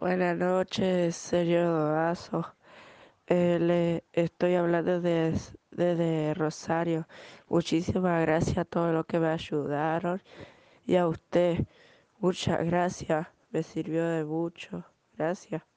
Buenas noches, señor Dorazo. Eh, le estoy hablando desde de Rosario. Muchísimas gracias a todos los que me ayudaron y a usted. Muchas gracias. Me sirvió de mucho. Gracias.